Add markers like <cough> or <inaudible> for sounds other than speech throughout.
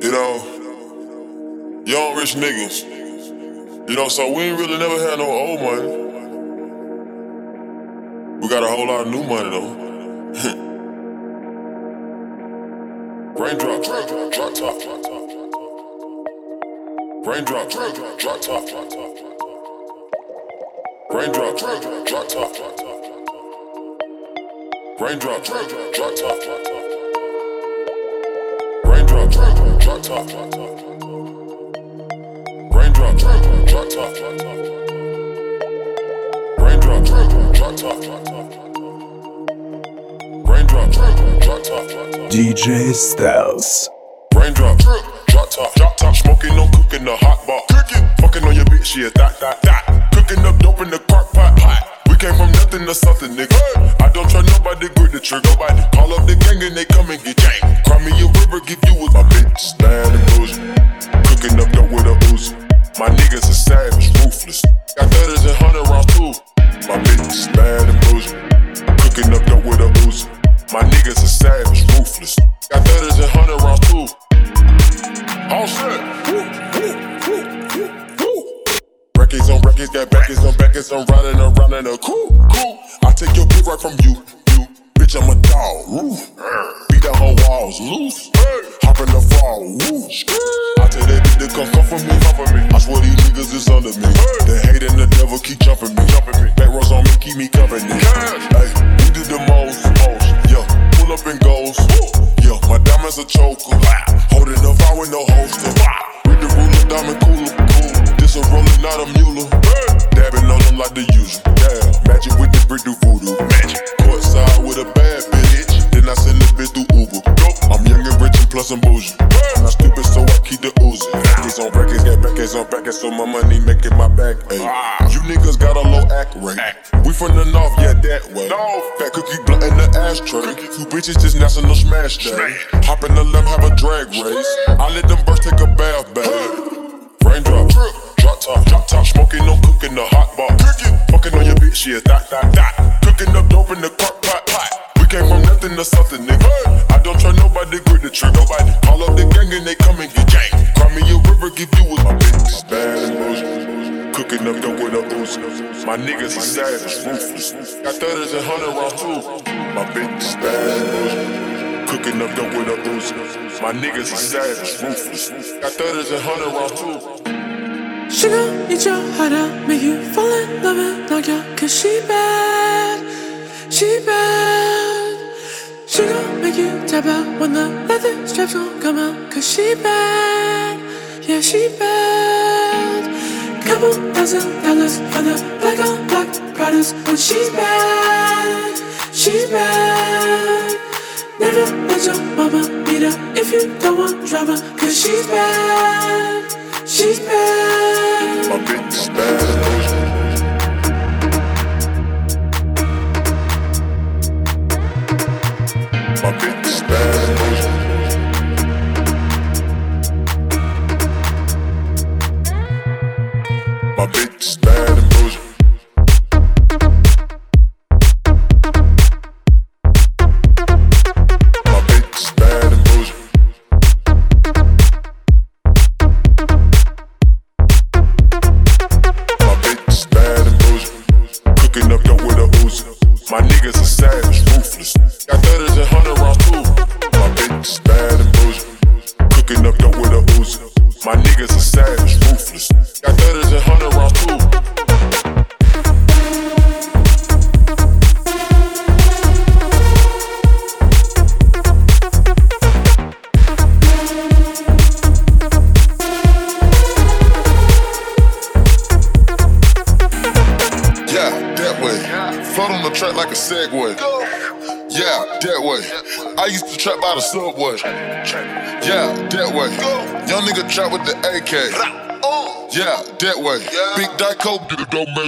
You know, young rich niggas. You know, so we ain't really never had no old money. We got a whole lot of new money though. <laughs> Raindrop, drop drop top, drop top. Raindrop, drop top, drop top, drop top. Raindrop, drop top, drop top, drop top. Raindrop, drop top, drop top, drop top. Raindrop, drop drop top, drop top. Raindrop, drop drop top. Raindrop, drop top, drop top. Raindrop, drop top, drop top. DJ Styles. Raindrop, drop top, drop top, smoking on cooking the hot bar. Cooking, fucking on your bitch, yeah, that, that, that. Cooking up dope in the came from nothing to something, nigga. I don't try nobody, grip the trigger. Nobody call up the gang and they come and get gang. Cry me a river, give you with my bitch, bad and bougie. Cooking up dope with a Uzi. My niggas are savage, ruthless. Got thudders and hundred rounds too. My bitch bad and bougie. Cooking up dope with a Uzi. My niggas are dog. Woo. Beat down her walls, loose. Hop in the fall, woo. I tell that bitch to come, come for me. I swear these niggas is under me. The hate and the devil keep jumping me. Back rows on me, keep me company. Bitches just national smash day. Hop in the limb, have a drag race. I let them birds take a bath, babe. Raindrop, drop top, drop top, smoking on cooking the hot bar. Cooking, fucking on your bitch, yeah, that, that, that. Cooking up dope in the crock pot, pot. We came from nothing to something, nigga. I don't try nobody, grip the trigger. Nobody call up the gang and they come and get gang. Cry me a river, give you with my bitch. Bad. Cooking up dope with a Uzi. My niggas are savage, ruthless. Got thudders and hundred rounds too. My bitch is bad. Cooking up dope with a Uzi. My niggas are savage, ruthless. Got thudders and hundred rounds too. Sugar, eat your heart out, make you fall in love and knock out. Cause she bad, she bad. Sugar, make you tap out when the leather straps gon' come out. Cause she bad, yeah, she bad. Couple thousand dollars for the black on black products. But she's bad, she's bad. Never let your mama beat her if you don't want drama. Cause she's bad, she's bad. My bitch is bad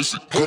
crazy.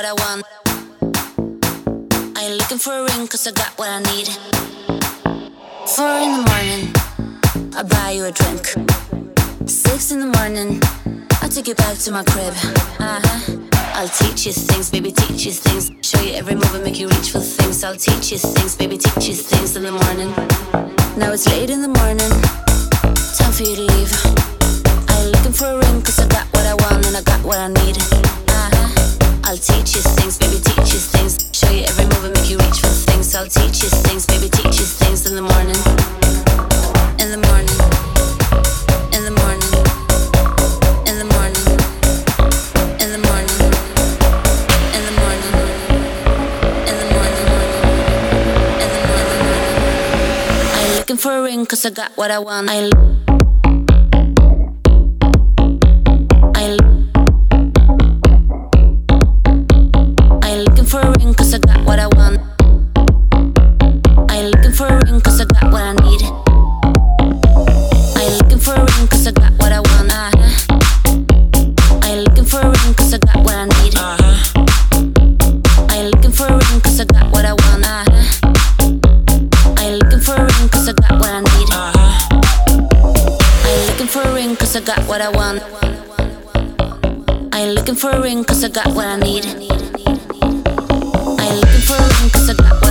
what I want. I ain't looking for a ring, cause I got what I need. Four in the morning, I buy you a drink. Six in the morning, I take you back to my crib. Uh huh. I'll teach you things, baby, teach you things. Show you every move and make you reach for things. I'll teach you things, baby, teach you things in the morning. Now it's late in the morning, time for you to leave. I ain't looking for a ring, cause I got what I want and I got what I need. I'll teach you things, baby, teach you things. Show you every move and make you reach for things. I'll teach you things, baby, teach you things in the morning. In the morning. In the morning. In the morning. In the morning. In the morning. In the morning. I ain't looking for a ring, cause I got what I want. I ain't. I ain't what I want. I ain't looking for a ring cause I got what I need. I ain't looking for a ring cause I got what I need.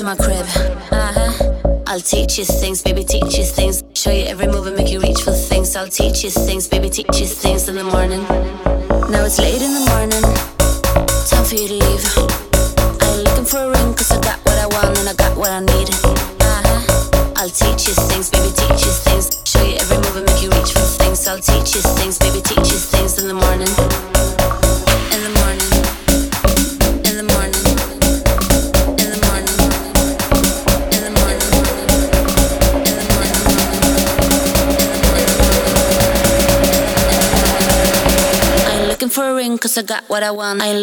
to my crib. Uh huh. I'll teach you things, baby, teach you things. Show you every move and make you reach for things. I'll teach you things, baby, teach you things in the morning. Now it's late in the morning. Time for you to leave. one. I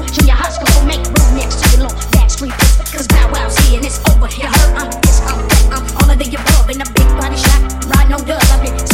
Junior high school, so make room next to your long back street. Cause Bow here and it's over. here. I'm this, I'm that, I'm all of the above. In a big body shot, Ride no dub. I've been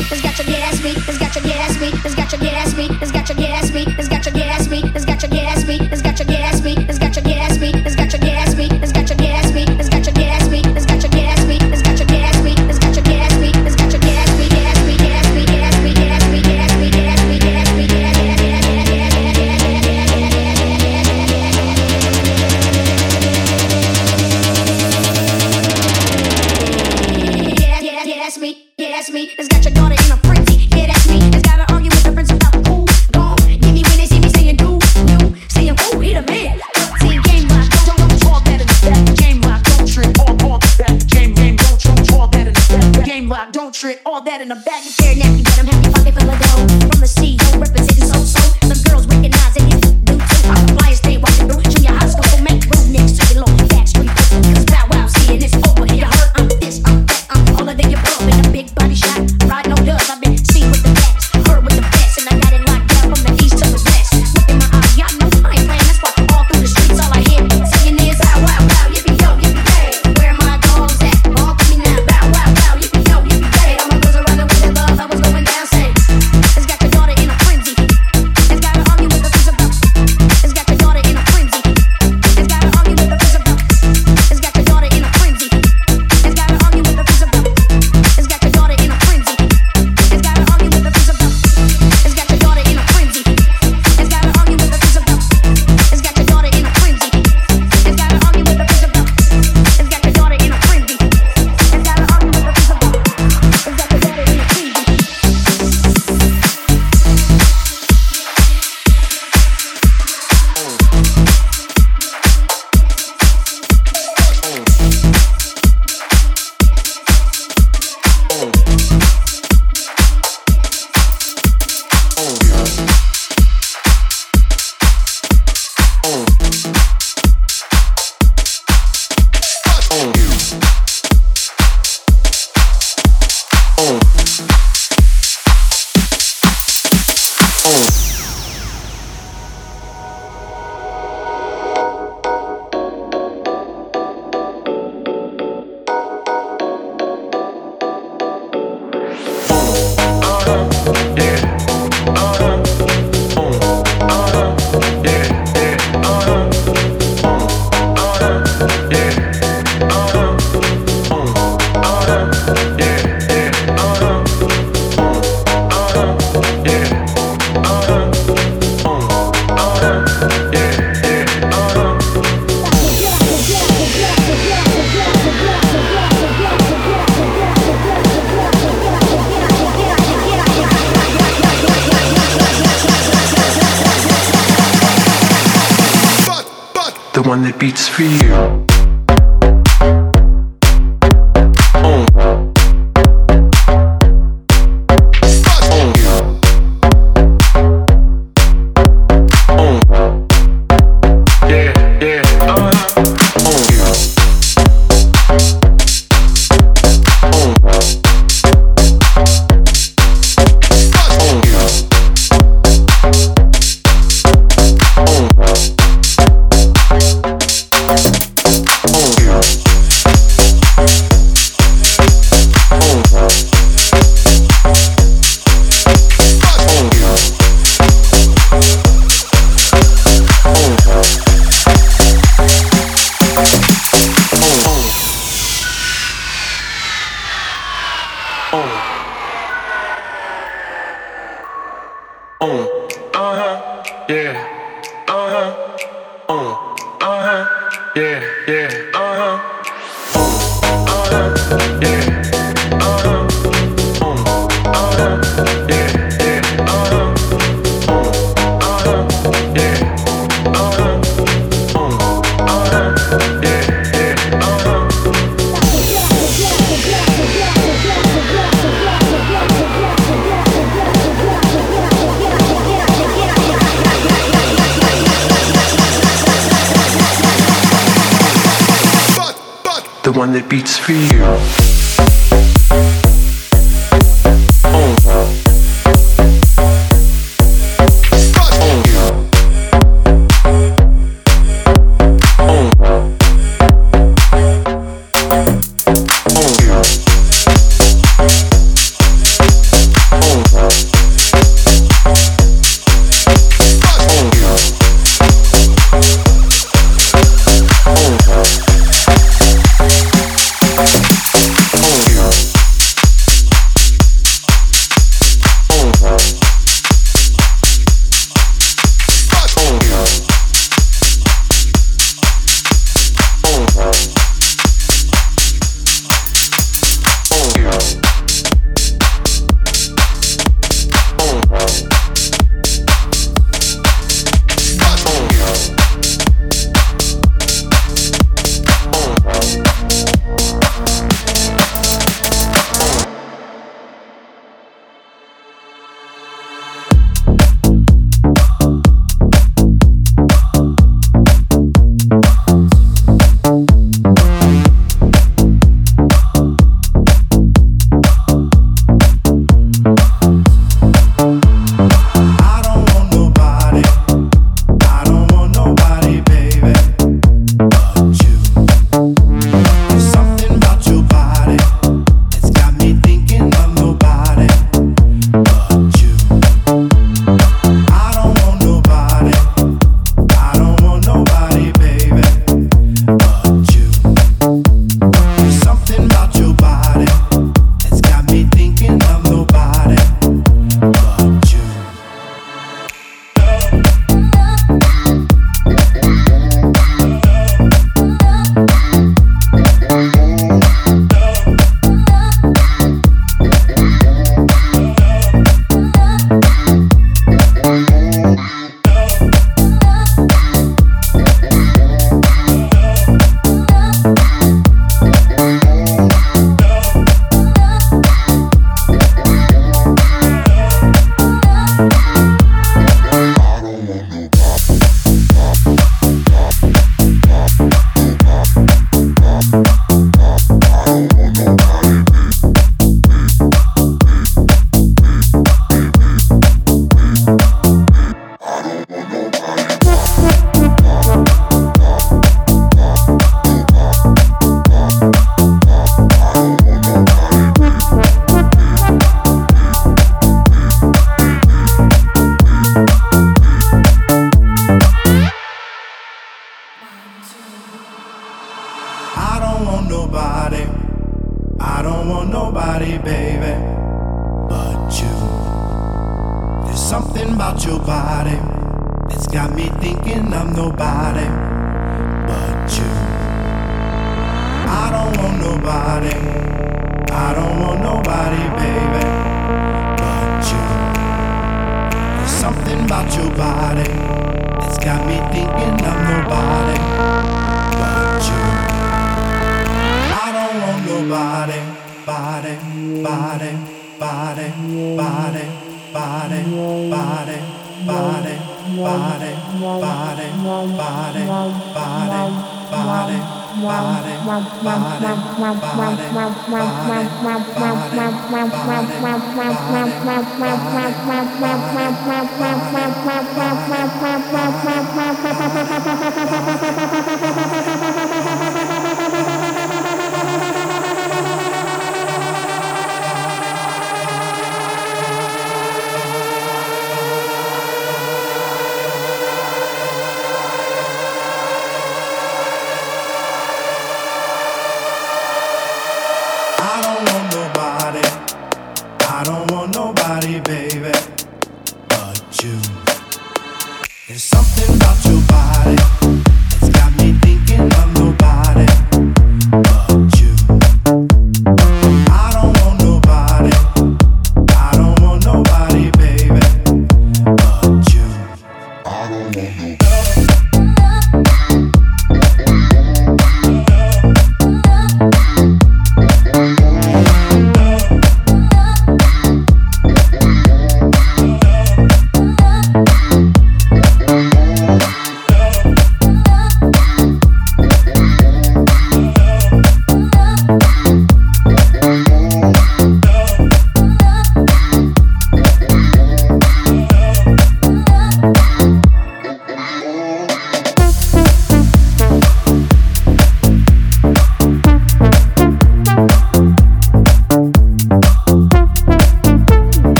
it's got your get ass beat. it's got your get ass beat. it's got your get ass beat. it's got your get ass beat. that in the of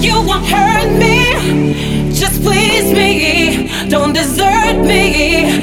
You won't hurt me, just please me. Don't desert me.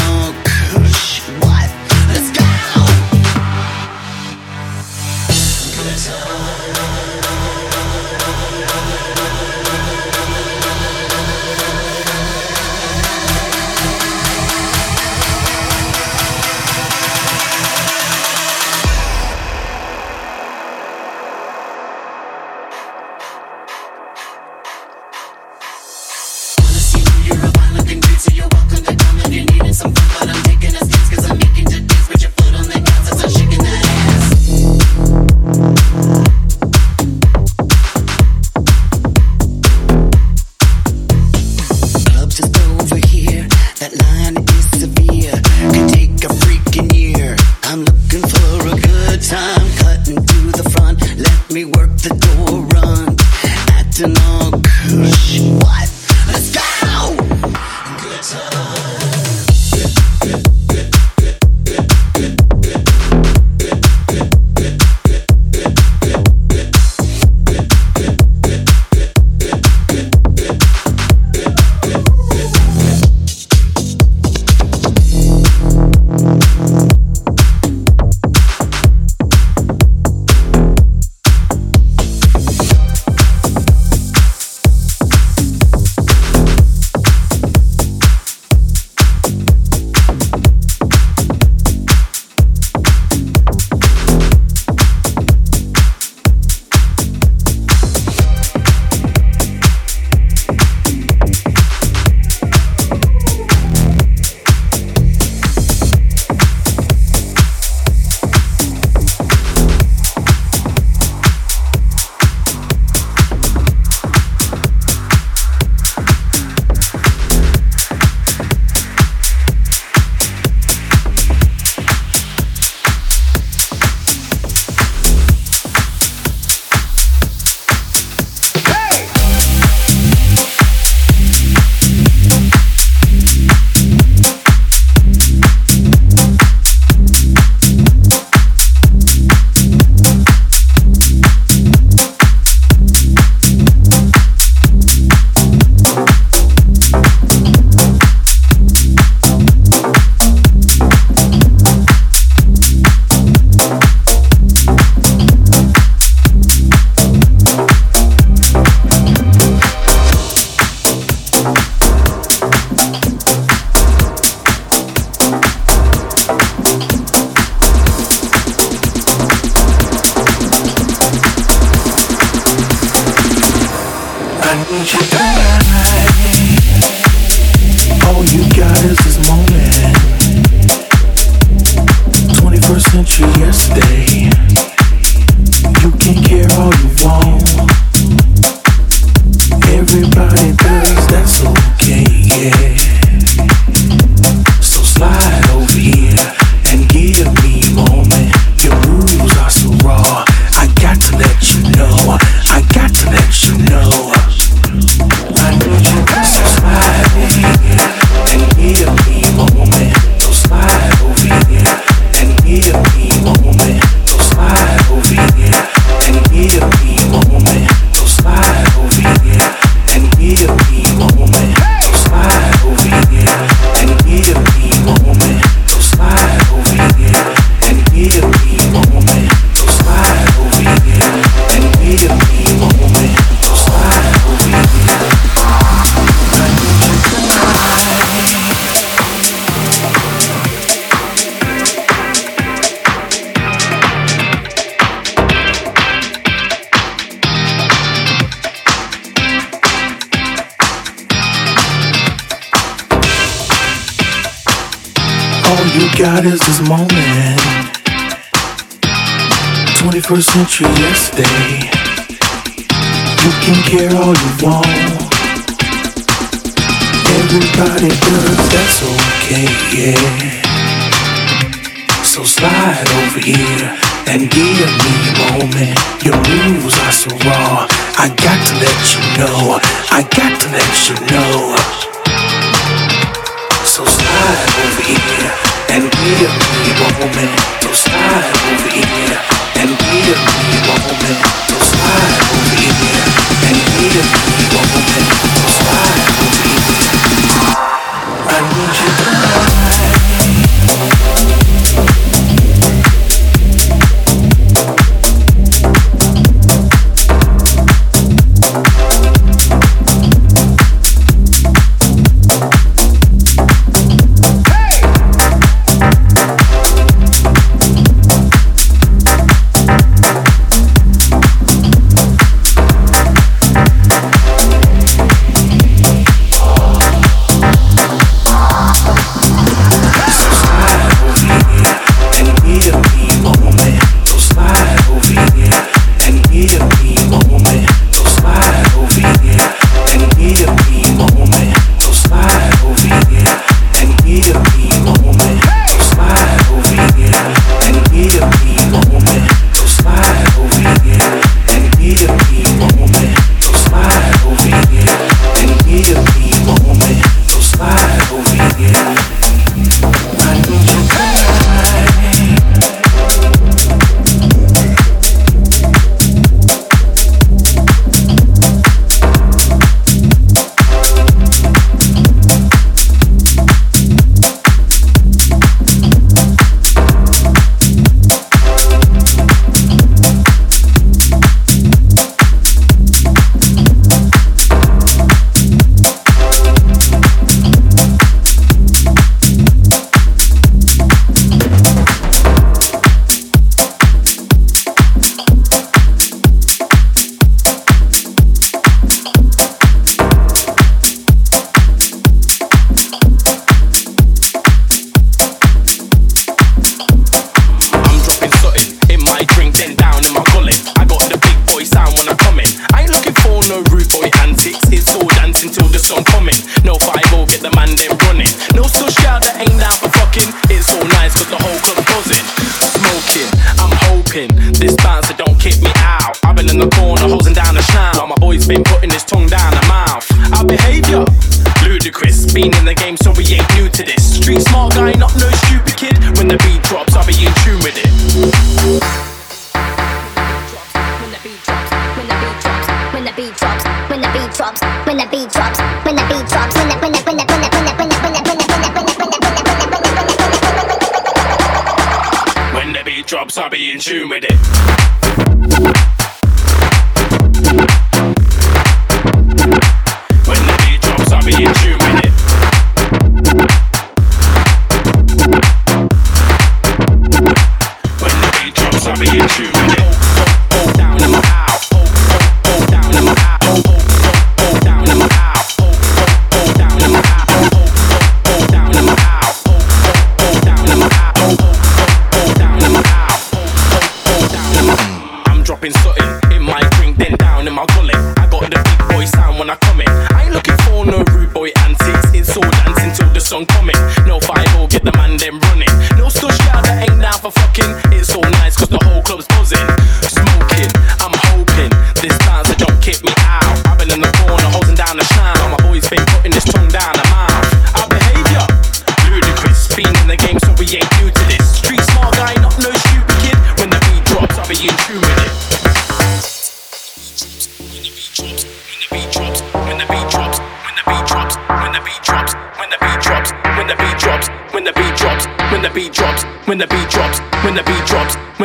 Acting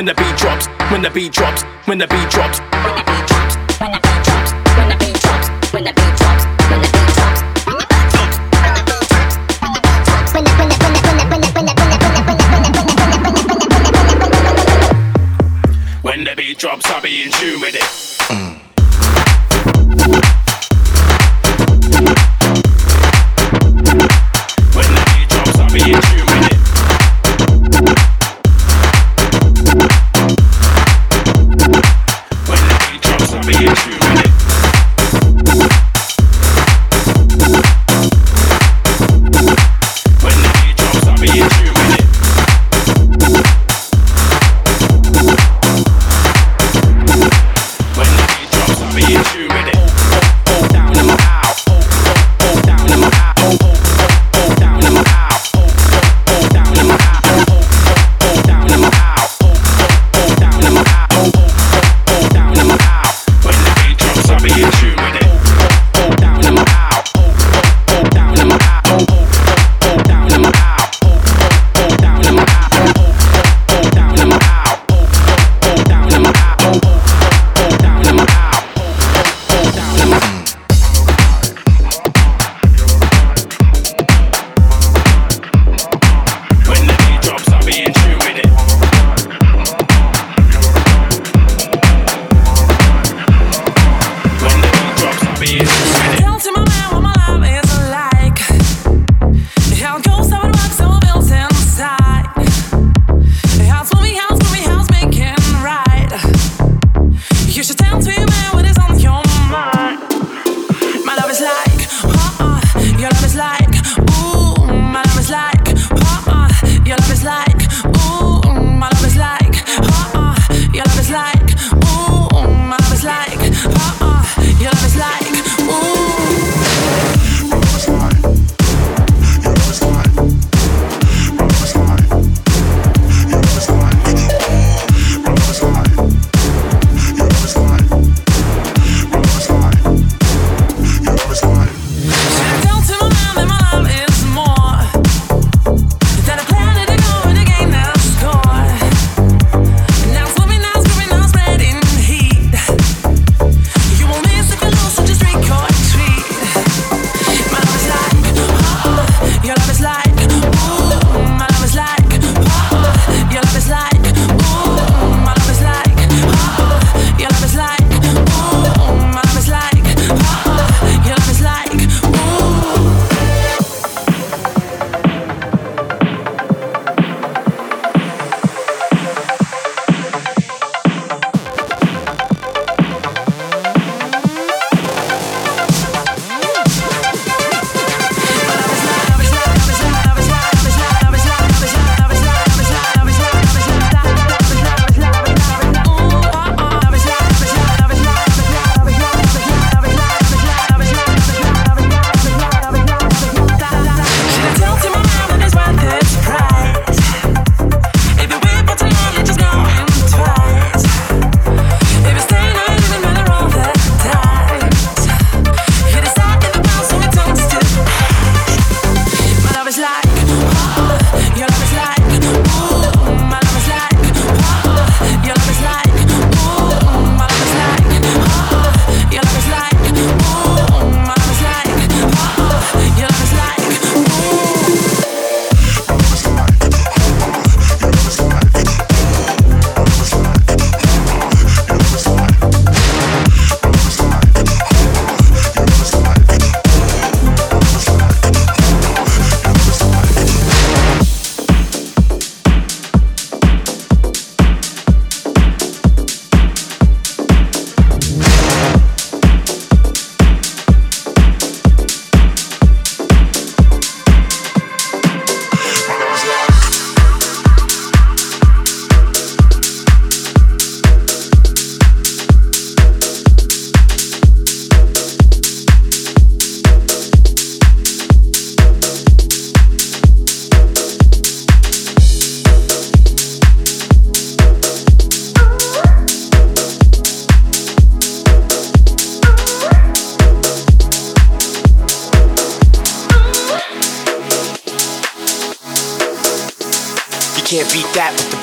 when the beat drops, when the beat drops, when the beat drops, when the beat drops, when the beat drops, when the beat drops, when the beat drops, when the beat drops. When the beat drops, I'll be in tune with it.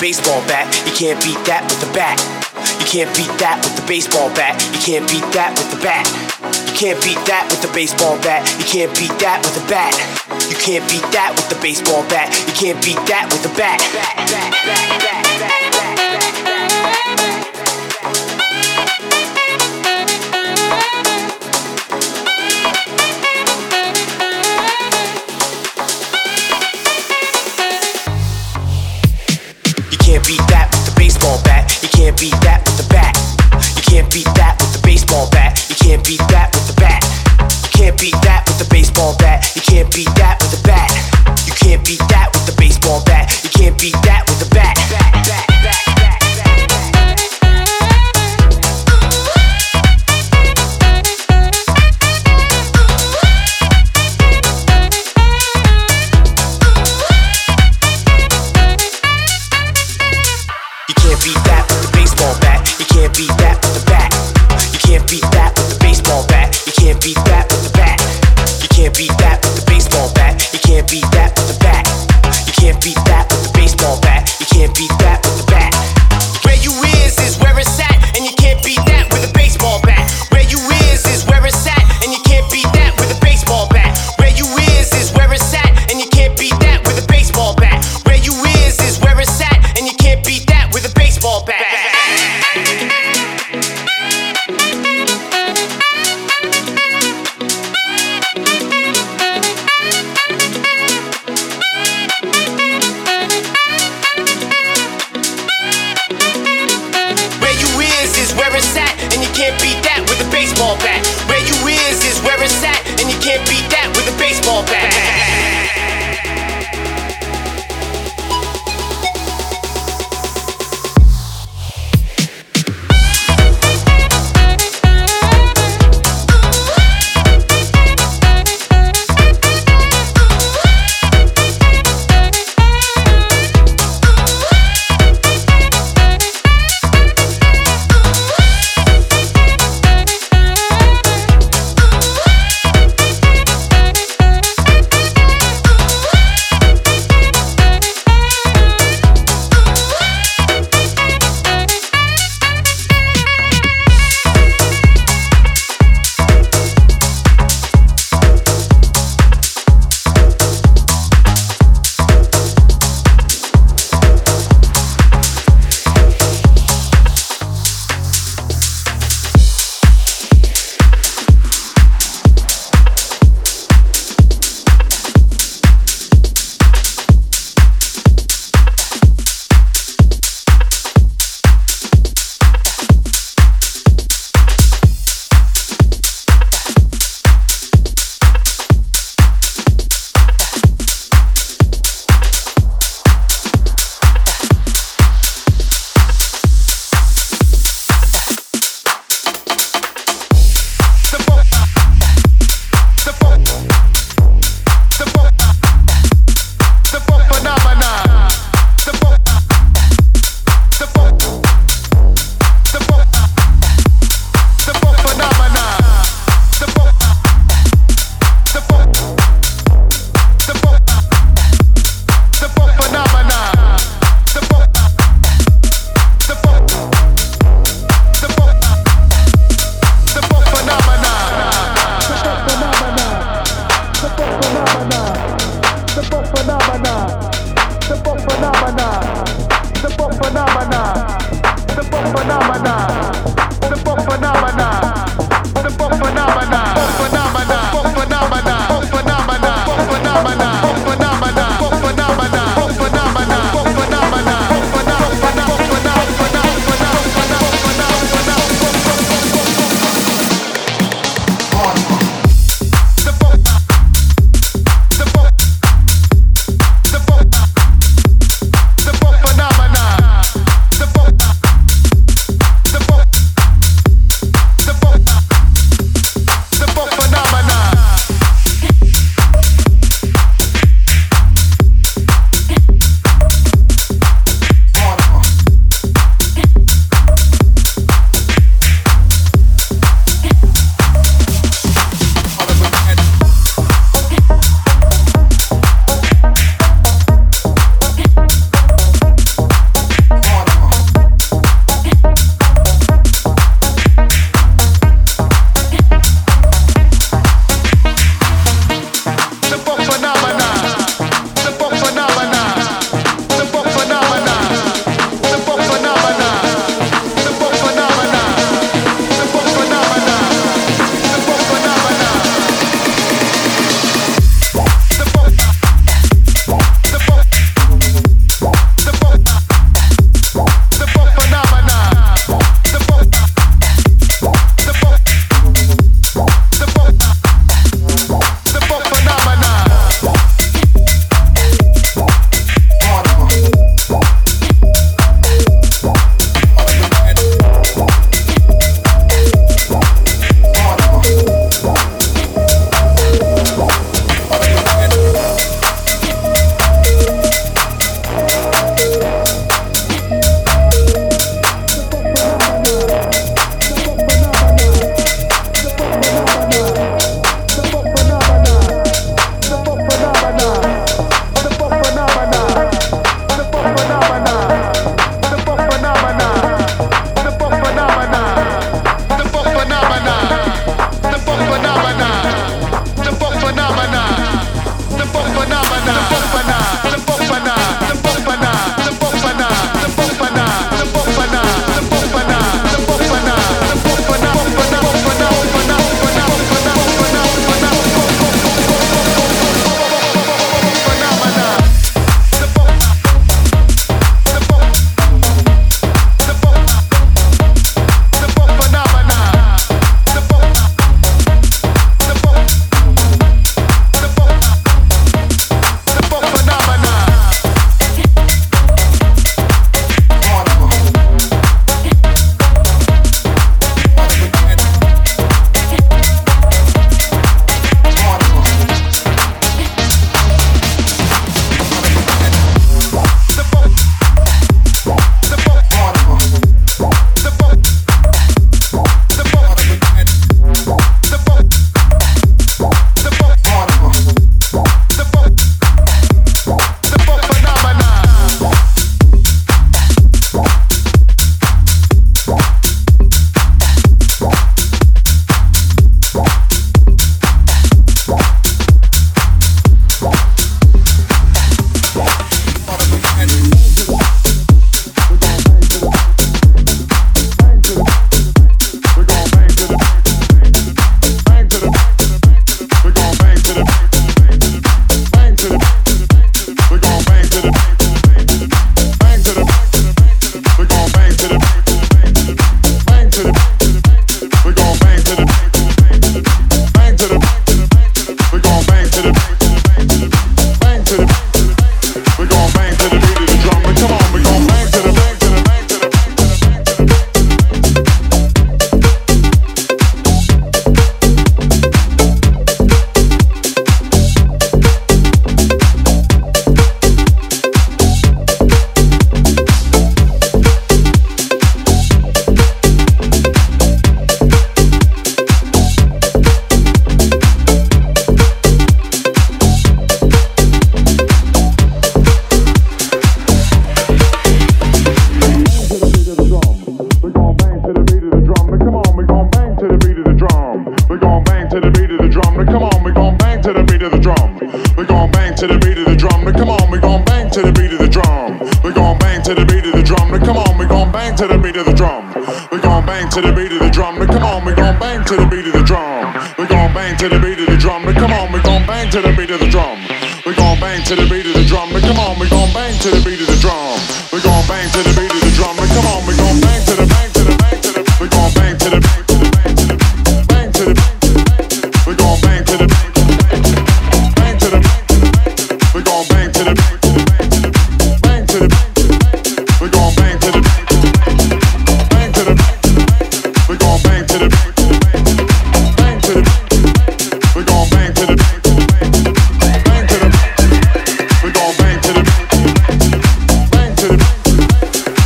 Baseball bat. You can't beat that with the bat. You can't beat that with the baseball bat. You can't beat that with the bat. You can't beat that with the baseball bat. You can't beat that with the bat. You can't beat that with the baseball bat. You can't beat that with the bat. You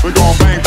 We gon' bang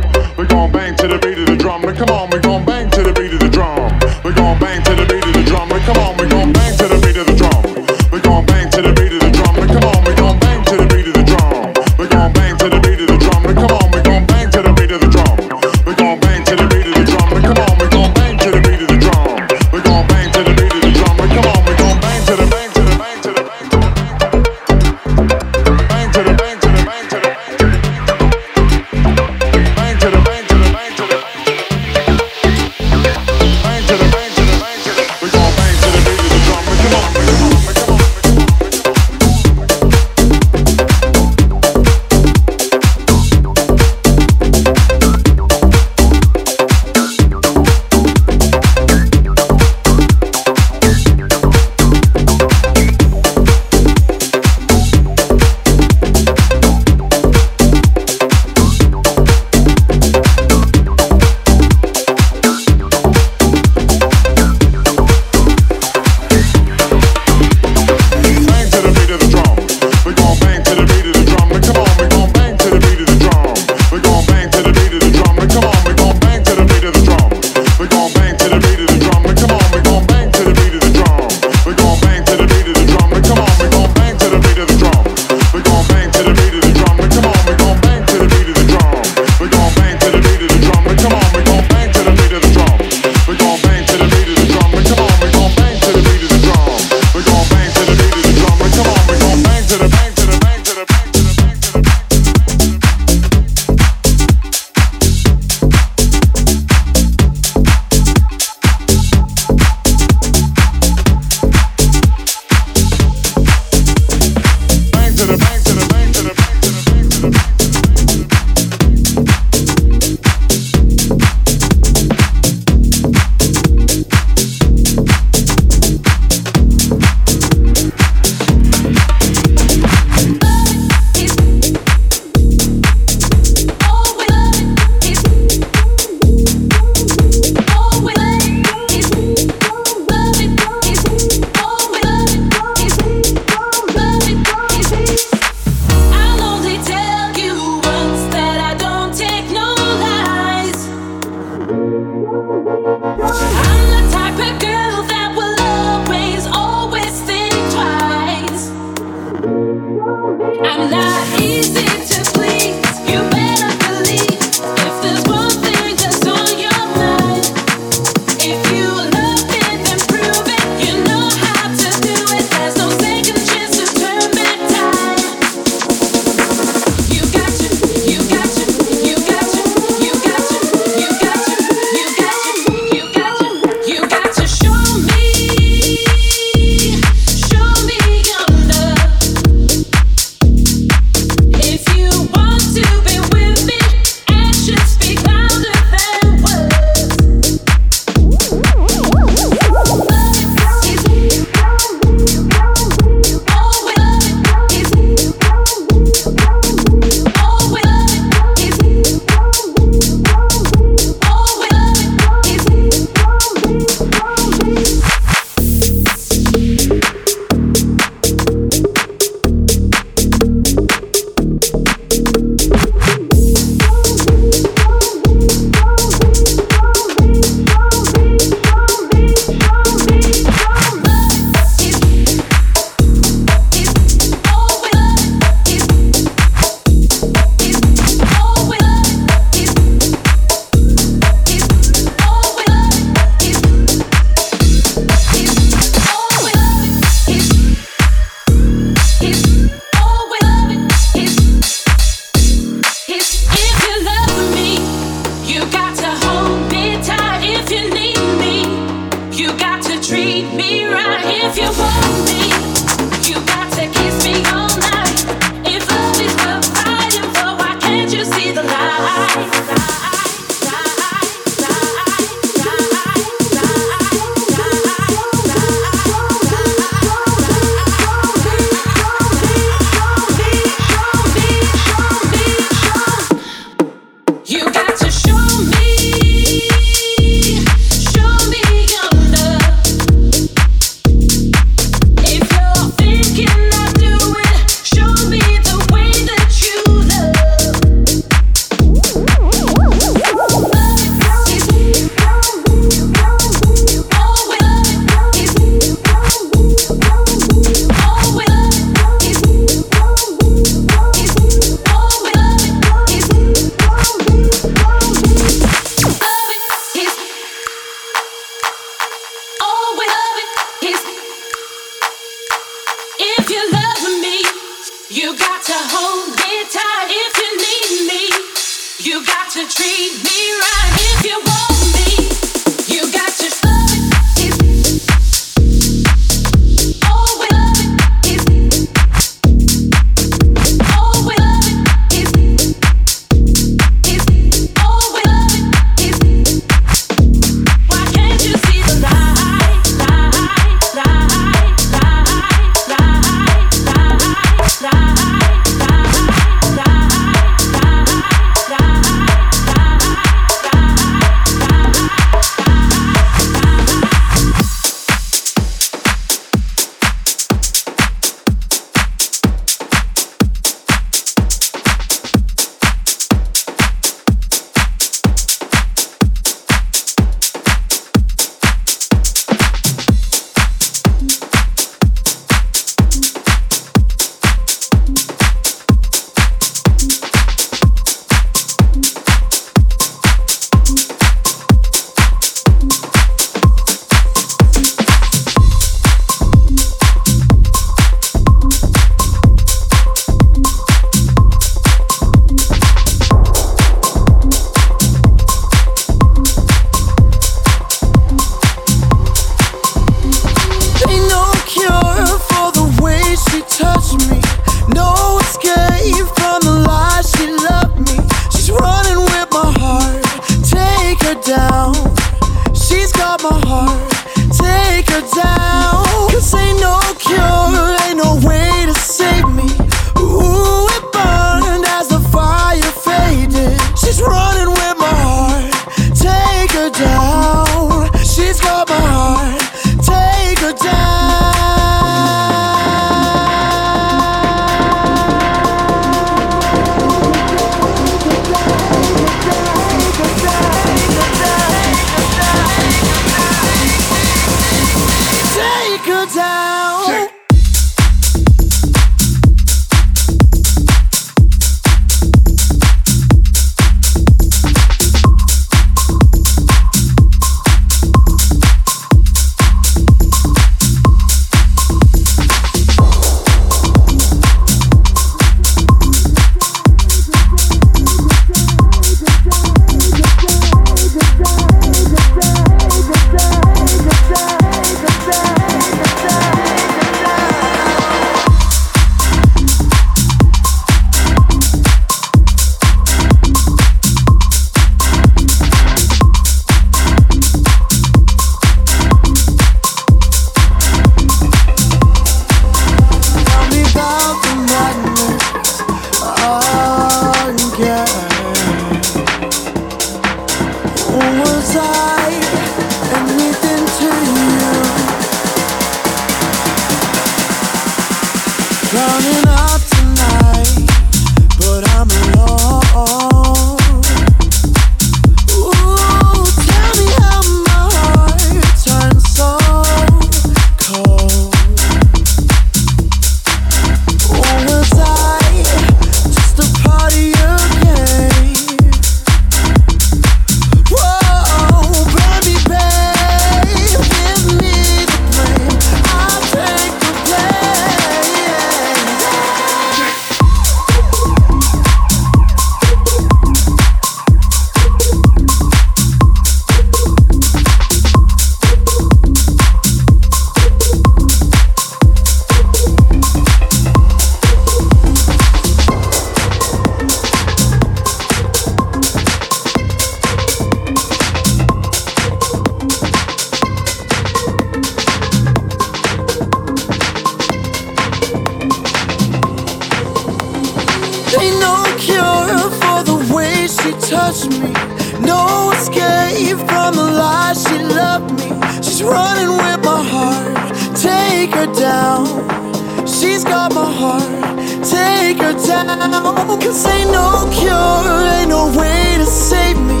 Cause ain't no cure, ain't no way to save me.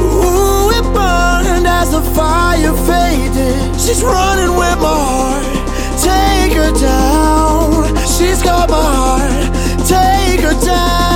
Ooh, it burned as the fire faded. She's running with my heart, take her down. She's got my heart, take her down.